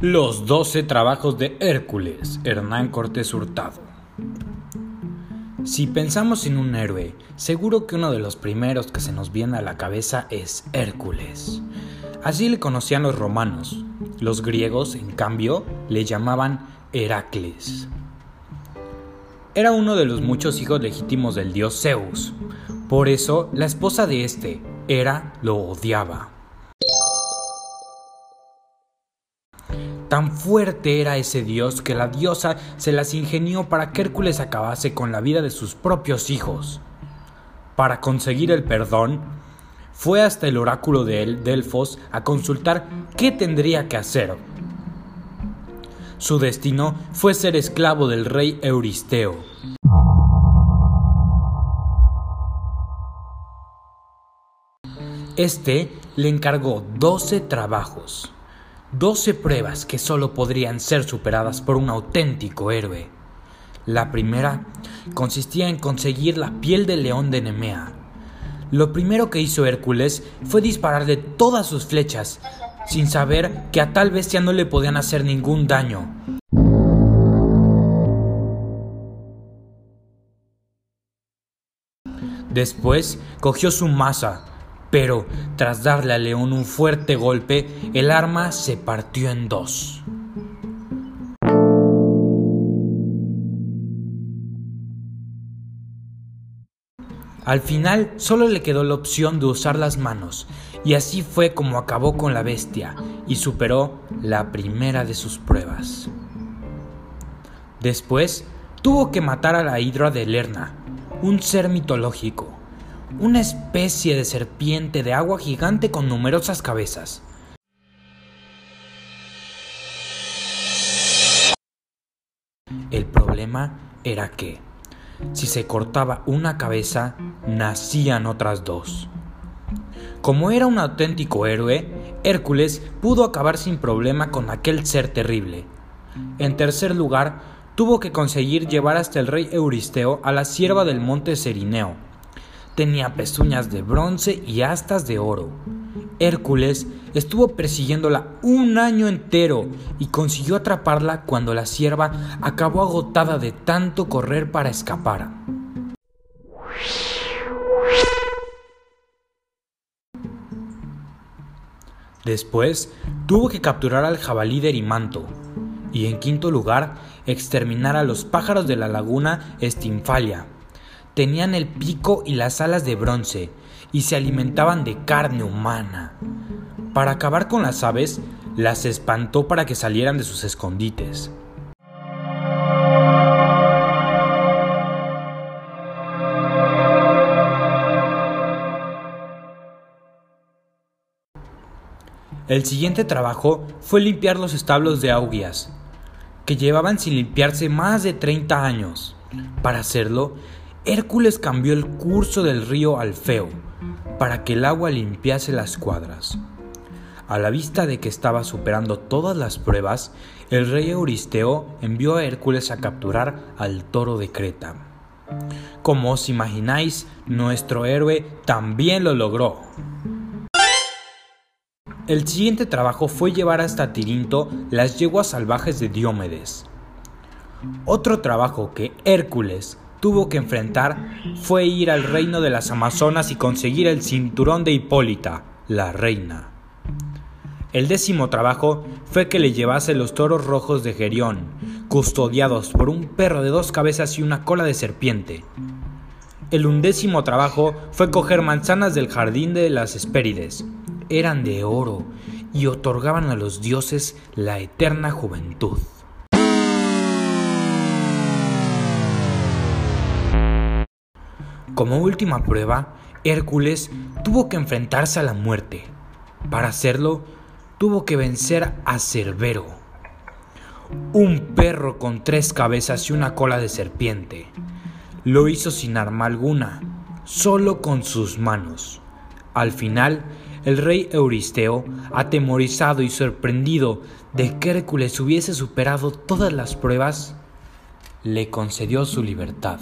Los doce trabajos de Hércules, Hernán Cortés Hurtado. Si pensamos en un héroe, seguro que uno de los primeros que se nos viene a la cabeza es Hércules. Así le conocían los romanos. Los griegos, en cambio, le llamaban Heracles. Era uno de los muchos hijos legítimos del dios Zeus. Por eso, la esposa de este, Hera, lo odiaba. Tan fuerte era ese dios que la diosa se las ingenió para que Hércules acabase con la vida de sus propios hijos. Para conseguir el perdón, fue hasta el oráculo de Delfos a consultar qué tendría que hacer. Su destino fue ser esclavo del rey Euristeo. Este le encargó doce trabajos. Doce pruebas que solo podrían ser superadas por un auténtico héroe. La primera consistía en conseguir la piel del león de Nemea. Lo primero que hizo Hércules fue dispararle todas sus flechas, sin saber que a tal bestia no le podían hacer ningún daño. Después cogió su masa, pero tras darle al león un fuerte golpe, el arma se partió en dos. Al final solo le quedó la opción de usar las manos, y así fue como acabó con la bestia y superó la primera de sus pruebas. Después tuvo que matar a la hidra de Lerna, un ser mitológico, una especie de serpiente de agua gigante con numerosas cabezas. El problema era que, si se cortaba una cabeza, nacían otras dos. Como era un auténtico héroe, Hércules pudo acabar sin problema con aquel ser terrible. En tercer lugar, tuvo que conseguir llevar hasta el rey Euristeo a la sierva del monte Serineo, Tenía pezuñas de bronce y astas de oro. Hércules estuvo persiguiéndola un año entero y consiguió atraparla cuando la sierva acabó agotada de tanto correr para escapar. Después tuvo que capturar al jabalí de Erimanto y en quinto lugar exterminar a los pájaros de la laguna Estinfalia tenían el pico y las alas de bronce y se alimentaban de carne humana. Para acabar con las aves, las espantó para que salieran de sus escondites. El siguiente trabajo fue limpiar los establos de Augias, que llevaban sin limpiarse más de 30 años. Para hacerlo, Hércules cambió el curso del río Alfeo para que el agua limpiase las cuadras. A la vista de que estaba superando todas las pruebas, el rey Euristeo envió a Hércules a capturar al toro de Creta. Como os imagináis, nuestro héroe también lo logró. El siguiente trabajo fue llevar hasta Tirinto las yeguas salvajes de Diomedes. Otro trabajo que Hércules tuvo que enfrentar fue ir al reino de las Amazonas y conseguir el cinturón de Hipólita, la reina. El décimo trabajo fue que le llevase los toros rojos de Gerión, custodiados por un perro de dos cabezas y una cola de serpiente. El undécimo trabajo fue coger manzanas del jardín de las Hespérides. Eran de oro y otorgaban a los dioses la eterna juventud. Como última prueba, Hércules tuvo que enfrentarse a la muerte. Para hacerlo, tuvo que vencer a Cerbero, un perro con tres cabezas y una cola de serpiente. Lo hizo sin arma alguna, solo con sus manos. Al final, el rey Euristeo, atemorizado y sorprendido de que Hércules hubiese superado todas las pruebas, le concedió su libertad.